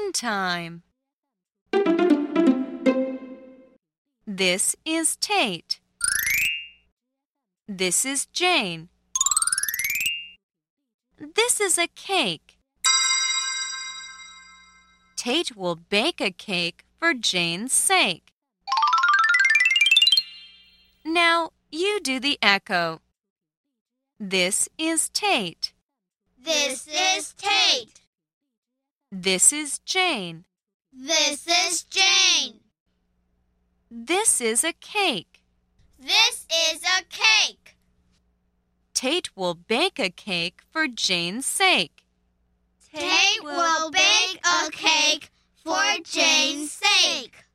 Fun time. This is Tate. This is Jane. This is a cake. Tate will bake a cake for Jane's sake. Now you do the echo. This is Tate. This is Tate. This is Jane. This is Jane. This is a cake. This is a cake. Tate will bake a cake for Jane's sake. Tate will bake a cake for Jane's sake.